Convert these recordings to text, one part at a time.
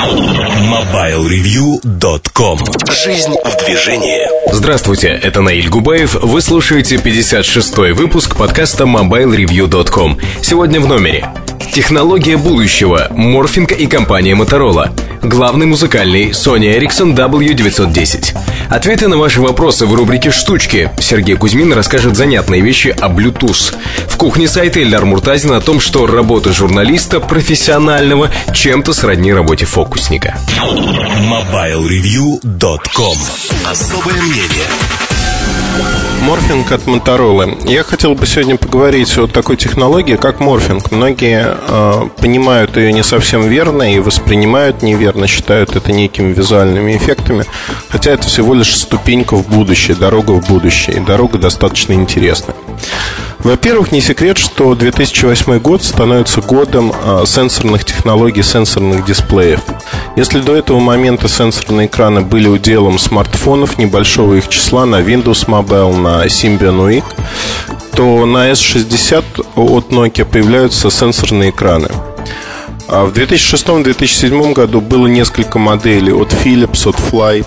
MobileReview.com Жизнь в движении Здравствуйте, это Наиль Губаев. Вы слушаете 56-й выпуск подкаста MobileReview.com. Сегодня в номере Технология будущего. Морфинг и компания Motorola. Главный музыкальный Sony Ericsson W910. Ответы на ваши вопросы в рубрике «Штучки». Сергей Кузьмин расскажет занятные вещи о Bluetooth. В кухне сайта Эльдар Муртазин о том, что работа журналиста профессионального чем-то сродни работе фокусника. MobileReview.com Особое мнение Морфинг от Motorola. Я хотел бы сегодня поговорить о такой технологии, как морфинг. Многие э, понимают ее не совсем верно и воспринимают неверно, считают это некими визуальными эффектами, хотя это всего лишь ступенька в будущее, дорога в будущее, и дорога достаточно интересная. Во-первых, не секрет, что 2008 год становится годом э, сенсорных технологий, сенсорных дисплеев. Если до этого момента сенсорные экраны были уделом смартфонов небольшого их числа на Windows Mobile, на Symbian UX, то на S60 от Nokia появляются сенсорные экраны. А в 2006-2007 году было несколько моделей от Philips, от Fly,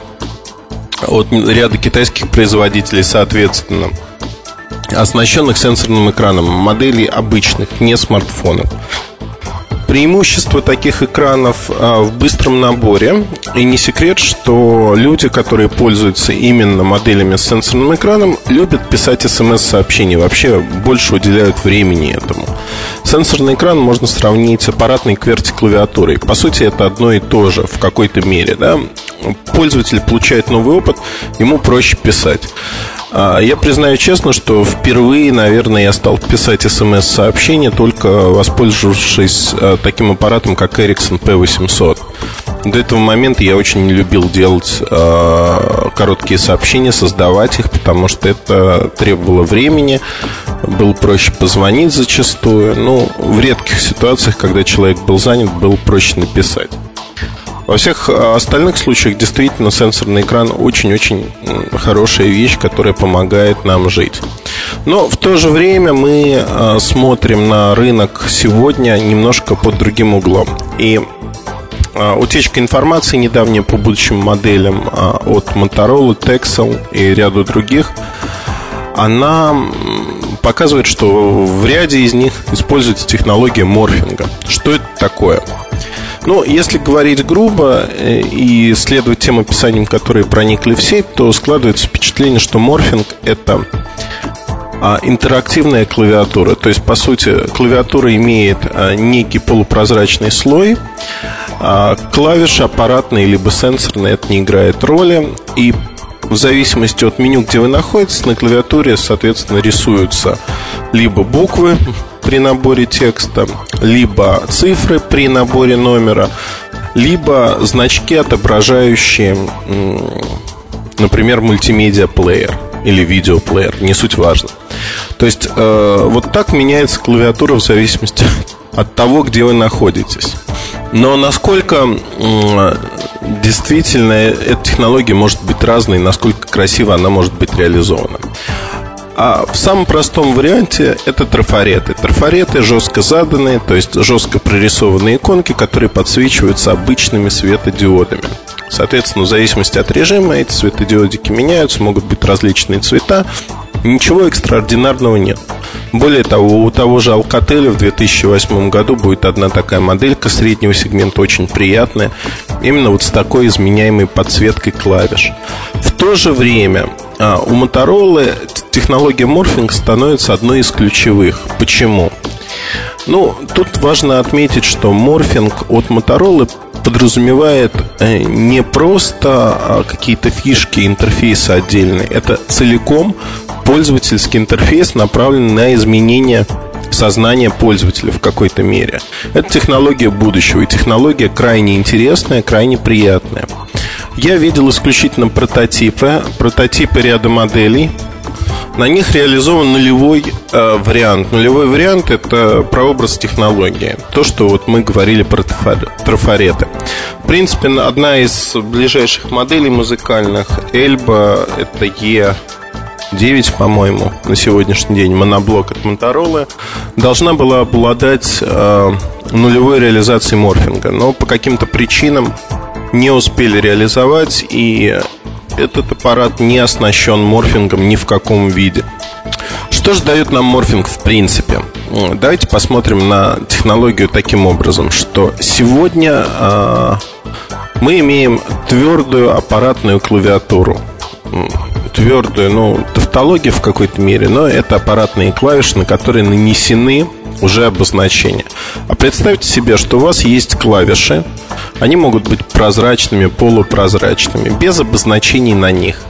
от ряда китайских производителей, соответственно – оснащенных сенсорным экраном, моделей обычных, не смартфонов. Преимущество таких экранов а, в быстром наборе. И не секрет, что люди, которые пользуются именно моделями с сенсорным экраном, любят писать смс-сообщения. Вообще больше уделяют времени этому. Сенсорный экран можно сравнить с аппаратной QWERTY-клавиатурой. По сути, это одно и то же в какой-то мере. Да? Пользователь получает новый опыт, ему проще писать. А, я признаю честно, что впервые, наверное, я стал писать смс-сообщения, только воспользовавшись а, таким аппаратом, как Ericsson P800. До этого момента я очень не любил делать э, короткие сообщения, создавать их, потому что это требовало времени, было проще позвонить зачастую. Ну, в редких ситуациях, когда человек был занят, было проще написать. Во всех а, остальных случаях действительно сенсорный экран очень-очень хорошая вещь, которая помогает нам жить. Но в то же время мы а, смотрим на рынок сегодня немножко под другим углом. И а, утечка информации недавняя по будущим моделям от Motorola, Texel и ряду других, она показывает, что в ряде из них используется технология морфинга. Что это такое? Ну, если говорить грубо э, и следовать тем описаниям, которые проникли в сеть, то складывается впечатление, что морфинг – это а, интерактивная клавиатура. То есть, по сути, клавиатура имеет а, некий полупрозрачный слой. А, клавиши аппаратные либо сенсорные, это не играет роли. И в зависимости от меню, где вы находитесь, на клавиатуре, соответственно, рисуются либо буквы, при наборе текста, либо цифры при наборе номера, либо значки, отображающие, например, мультимедиа-плеер или видеоплеер, не суть важно. То есть э, вот так меняется клавиатура в зависимости от того, где вы находитесь. Но насколько э, действительно эта технология может быть разной, насколько красиво она может быть реализована. А в самом простом варианте это трафареты. Трафареты жестко заданные, то есть жестко прорисованные иконки, которые подсвечиваются обычными светодиодами. Соответственно, в зависимости от режима эти светодиодики меняются, могут быть различные цвета. Ничего экстраординарного нет. Более того, у того же Alcatel в 2008 году будет одна такая моделька среднего сегмента, очень приятная, именно вот с такой изменяемой подсветкой клавиш. В то же время у Motorola технология морфинг становится одной из ключевых. Почему? Ну, тут важно отметить, что морфинг от Motorola подразумевает э, не просто а, какие-то фишки интерфейса отдельные, это целиком пользовательский интерфейс, направленный на изменение сознания пользователя в какой-то мере. Это технология будущего, и технология крайне интересная, крайне приятная. Я видел исключительно прототипы, прототипы ряда моделей. На них реализован нулевой э, вариант. Нулевой вариант это прообраз технологии. То, что вот мы говорили про трафареты. В принципе, одна из ближайших моделей музыкальных Эльба это E 9, по-моему, на сегодняшний день моноблок от Motorola должна была обладать э, нулевой реализации морфинга, но по каким-то причинам не успели реализовать, и этот аппарат не оснащен морфингом ни в каком виде. Что же дает нам морфинг в принципе? Давайте посмотрим на технологию таким образом, что сегодня э, мы имеем твердую аппаратную клавиатуру. Твердую, ну, тавтология в какой-то мере, но это аппаратные клавиши, на которые нанесены уже обозначения. А представьте себе, что у вас есть клавиши, они могут быть прозрачными, полупрозрачными, без обозначений на них.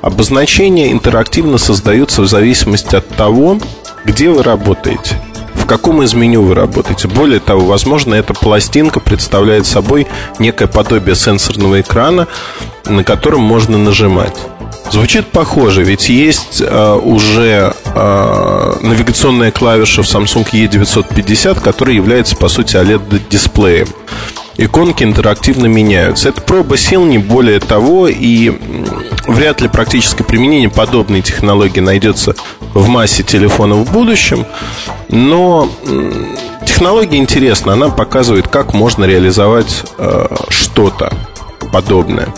Обозначения интерактивно создаются в зависимости от того, где вы работаете в каком из меню вы работаете. Более того, возможно, эта пластинка представляет собой некое подобие сенсорного экрана, на котором можно нажимать. Звучит похоже, ведь есть э, уже э, навигационная клавиша в Samsung E950, которая является, по сути, OLED-дисплеем. Иконки интерактивно меняются. Это проба сил, не более того, и вряд ли практическое применение подобной технологии найдется в массе телефонов в будущем. Но технология интересна, она показывает, как можно реализовать э, что-то подобное.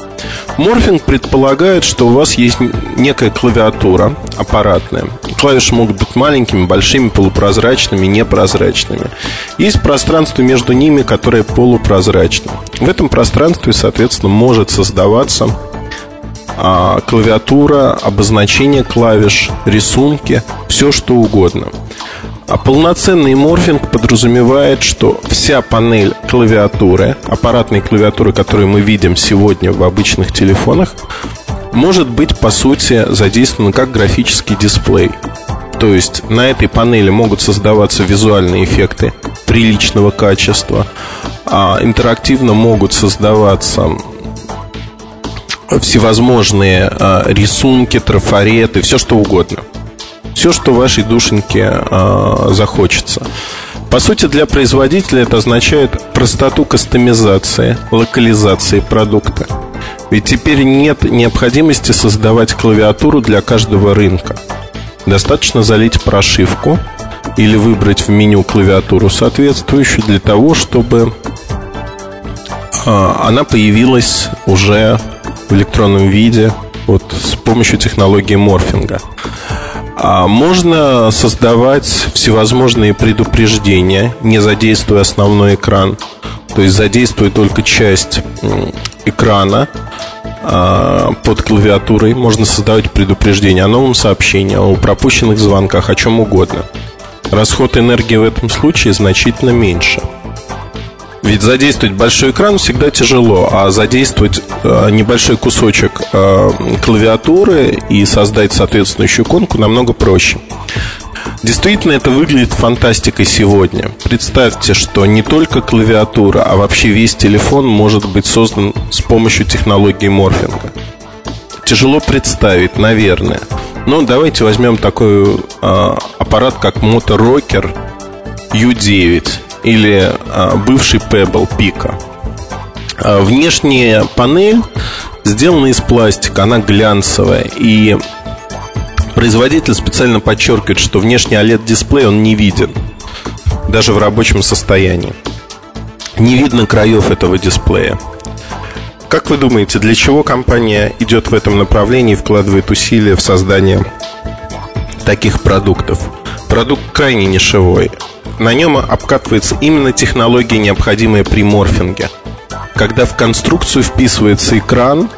Морфинг предполагает, что у вас есть некая клавиатура аппаратная. Клавиши могут быть маленькими, большими, полупрозрачными, непрозрачными. Есть пространство между ними, которое полупрозрачно. В этом пространстве, соответственно, может создаваться а, клавиатура, обозначение клавиш, рисунки, все что угодно. А полноценный морфинг подразумевает, что вся панель клавиатуры, аппаратной клавиатуры, которую мы видим сегодня в обычных телефонах, может быть, по сути, задействована как графический дисплей. То есть на этой панели могут создаваться визуальные эффекты приличного качества, а интерактивно могут создаваться всевозможные а, рисунки, трафареты, все что угодно – все, что вашей душеньке э, захочется. По сути, для производителя это означает простоту кастомизации, локализации продукта. Ведь теперь нет необходимости создавать клавиатуру для каждого рынка. Достаточно залить прошивку или выбрать в меню клавиатуру соответствующую для того, чтобы э, она появилась уже в электронном виде вот с помощью технологии морфинга. А можно создавать всевозможные предупреждения, не задействуя основной экран. То есть задействуя только часть экрана а, под клавиатурой. Можно создавать предупреждения о новом сообщении, о пропущенных звонках, о чем угодно. Расход энергии в этом случае значительно меньше. Ведь задействовать большой экран всегда тяжело, а задействовать э, небольшой кусочек э, клавиатуры и создать соответствующую иконку намного проще. Действительно, это выглядит фантастикой сегодня. Представьте, что не только клавиатура, а вообще весь телефон может быть создан с помощью технологии морфинга. Тяжело представить, наверное. Но давайте возьмем такой э, аппарат, как Motor U9 или а, бывший Pebble Pico. А, внешняя панель сделана из пластика, она глянцевая. И производитель специально подчеркивает, что внешний OLED-дисплей он не виден, даже в рабочем состоянии. Не видно краев этого дисплея. Как вы думаете, для чего компания идет в этом направлении и вкладывает усилия в создание таких продуктов? Продукт крайне нишевой на нем обкатывается именно технология, необходимая при морфинге. Когда в конструкцию вписывается экран,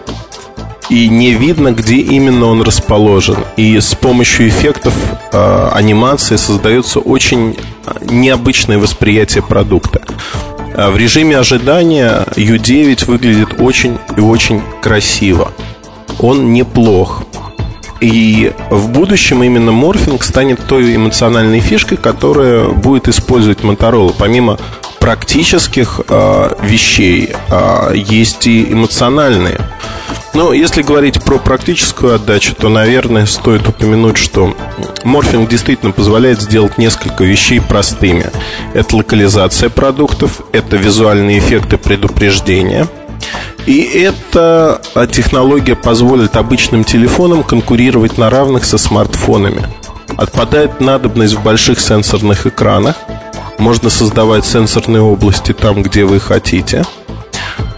и не видно, где именно он расположен. И с помощью эффектов э, анимации создается очень необычное восприятие продукта. А в режиме ожидания U9 выглядит очень и очень красиво. Он неплох. И в будущем именно морфинг станет той эмоциональной фишкой, которая будет использовать Motorola. Помимо практических э, вещей, э, есть и эмоциональные. Но если говорить про практическую отдачу, то, наверное, стоит упомянуть, что морфинг действительно позволяет сделать несколько вещей простыми. Это локализация продуктов, это визуальные эффекты предупреждения – и эта технология позволит обычным телефонам конкурировать на равных со смартфонами. Отпадает надобность в больших сенсорных экранах. можно создавать сенсорные области там, где вы хотите.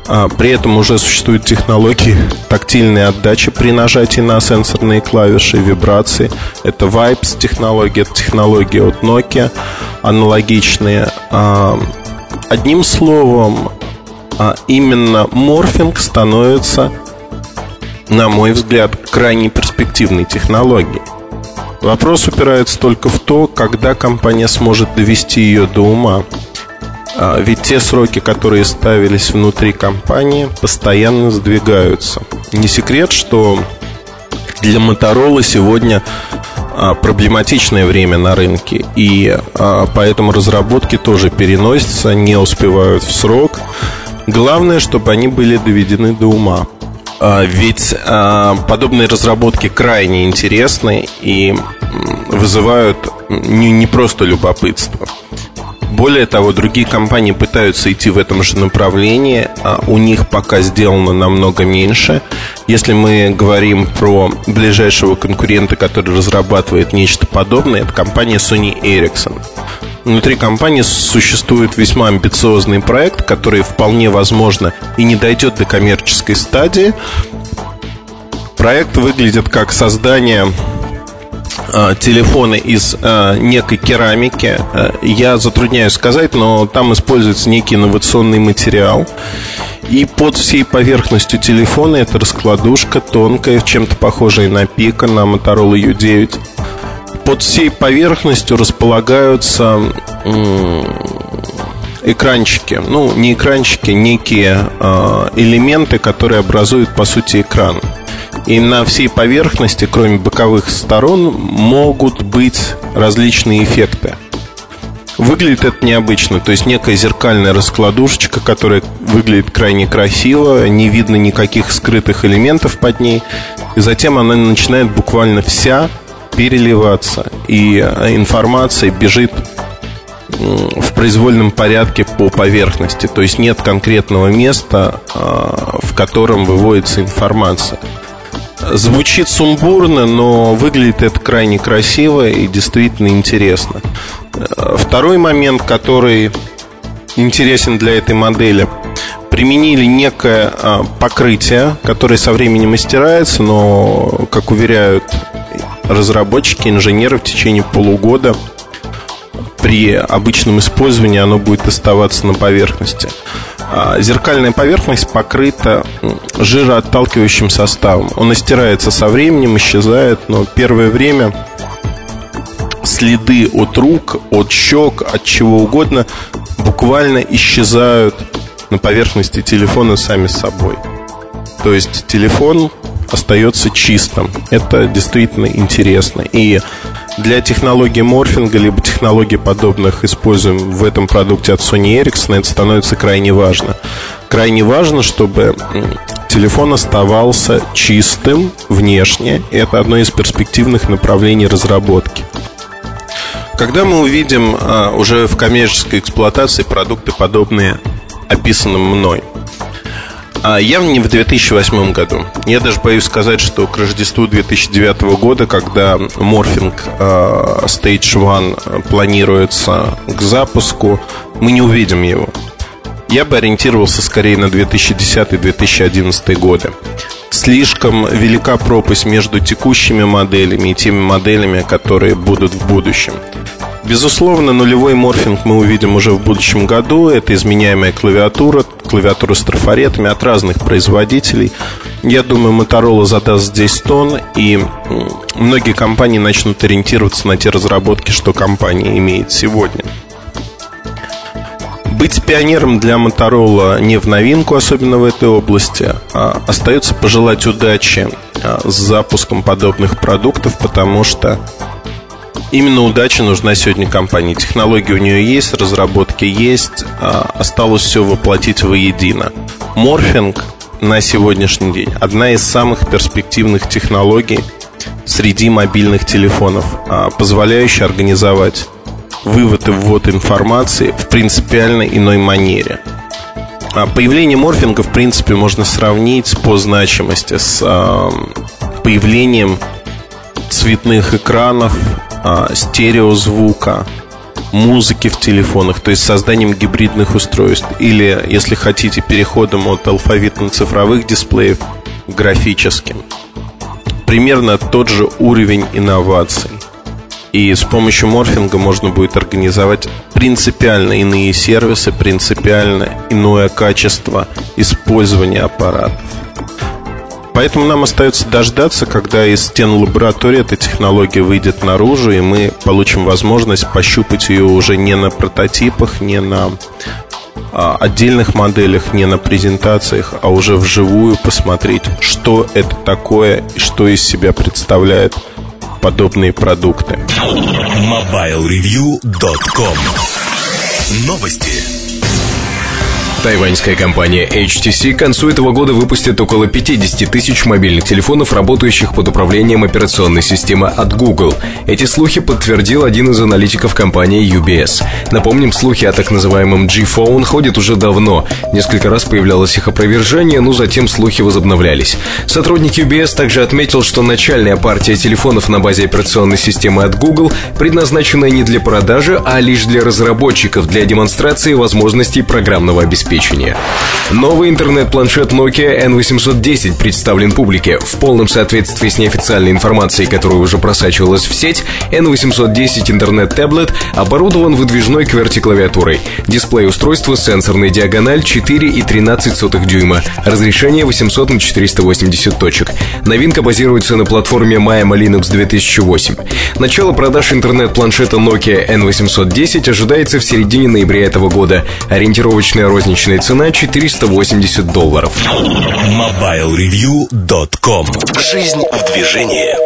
А, при этом уже существуют технологии тактильной отдачи при нажатии на сенсорные клавиши, вибрации. Это Vibes технология, это технология от Nokia, аналогичные. А, одним словом, а именно морфинг становится, на мой взгляд, крайне перспективной технологией. Вопрос упирается только в то, когда компания сможет довести ее до ума. А, ведь те сроки, которые ставились внутри компании, постоянно сдвигаются. Не секрет, что для Моторола сегодня а, проблематичное время на рынке, и а, поэтому разработки тоже переносятся, не успевают в срок. Главное, чтобы они были доведены до ума. Ведь подобные разработки крайне интересны и вызывают не просто любопытство. Более того, другие компании пытаются идти в этом же направлении, а у них пока сделано намного меньше. Если мы говорим про ближайшего конкурента, который разрабатывает нечто подобное, это компания Sony Ericsson. Внутри компании существует весьма амбициозный проект, который вполне возможно и не дойдет до коммерческой стадии. Проект выглядит как создание Э, телефоны из э, некой керамики. Э, я затрудняюсь сказать, но там используется некий инновационный материал. И под всей поверхностью телефона это раскладушка тонкая, чем-то похожая на пика, на Motorola U9. Под всей поверхностью располагаются экранчики. Ну, не экранчики, некие элементы, которые образуют, по сути, экран. И на всей поверхности, кроме боковых сторон, могут быть различные эффекты. Выглядит это необычно, то есть некая зеркальная раскладушечка, которая выглядит крайне красиво, не видно никаких скрытых элементов под ней, и затем она начинает буквально вся переливаться, и информация бежит в произвольном порядке по поверхности, то есть нет конкретного места, а, в котором выводится информация. Звучит сумбурно, но выглядит это крайне красиво и действительно интересно. Второй момент, который интересен для этой модели, применили некое а, покрытие, которое со временем стирается, но, как уверяют разработчики, инженеры, в течение полугода при обычном использовании оно будет оставаться на поверхности. А, зеркальная поверхность покрыта жироотталкивающим составом. Он истирается со временем, исчезает, но первое время следы от рук, от щек, от чего угодно буквально исчезают на поверхности телефона сами собой. То есть телефон остается чистым. Это действительно интересно. И для технологии морфинга, либо технологий подобных, используем в этом продукте от Sony Ericsson, это становится крайне важно. Крайне важно, чтобы телефон оставался чистым внешне. Это одно из перспективных направлений разработки. Когда мы увидим а, уже в коммерческой эксплуатации продукты, подобные описанным мной – а явно не в 2008 году. Я даже боюсь сказать, что к Рождеству 2009 года, когда морфинг э, Stage One планируется к запуску, мы не увидим его. Я бы ориентировался скорее на 2010-2011 годы. Слишком велика пропасть между текущими моделями и теми моделями, которые будут в будущем. Безусловно, нулевой морфинг мы увидим уже в будущем году. Это изменяемая клавиатура, клавиатура с трафаретами от разных производителей. Я думаю, Motorola задаст здесь тон, и многие компании начнут ориентироваться на те разработки, что компания имеет сегодня. Быть пионером для Motorola не в новинку, особенно в этой области. А остается пожелать удачи а, с запуском подобных продуктов, потому что Именно удача нужна сегодня компании. Технологии у нее есть, разработки есть, а осталось все воплотить воедино. Морфинг на сегодняшний день одна из самых перспективных технологий среди мобильных телефонов, а, позволяющая организовать вывод и ввод информации в принципиально иной манере. А появление морфинга, в принципе, можно сравнить по значимости с появлением цветных экранов а, стереозвука, музыки в телефонах, то есть созданием гибридных устройств, или, если хотите, переходом от алфавитно-цифровых дисплеев к графическим. Примерно тот же уровень инноваций. И с помощью морфинга можно будет организовать принципиально иные сервисы, принципиально иное качество использования аппаратов. Поэтому нам остается дождаться, когда из стен лаборатории эта технология выйдет наружу, и мы получим возможность пощупать ее уже не на прототипах, не на а, отдельных моделях, не на презентациях, а уже вживую посмотреть, что это такое и что из себя представляет подобные продукты. MobileReview.com Новости. Тайваньская компания HTC к концу этого года выпустит около 50 тысяч мобильных телефонов, работающих под управлением операционной системы от Google. Эти слухи подтвердил один из аналитиков компании UBS. Напомним, слухи о так называемом G-Phone ходят уже давно. Несколько раз появлялось их опровержение, но затем слухи возобновлялись. Сотрудник UBS также отметил, что начальная партия телефонов на базе операционной системы от Google предназначена не для продажи, а лишь для разработчиков, для демонстрации возможностей программного обеспечения обеспечения. Новый интернет-планшет Nokia N810 представлен публике. В полном соответствии с неофициальной информацией, которая уже просачивалась в сеть, N810 интернет-таблет оборудован выдвижной QWERTY-клавиатурой. Дисплей устройства сенсорной диагональ 4,13 дюйма, разрешение 800 на 480 точек. Новинка базируется на платформе Maya Linux 2008. Начало продаж интернет-планшета Nokia N810 ожидается в середине ноября этого года. Ориентировочная розничная Рыночная цена 480 долларов. MobileReview.com Жизнь в движении.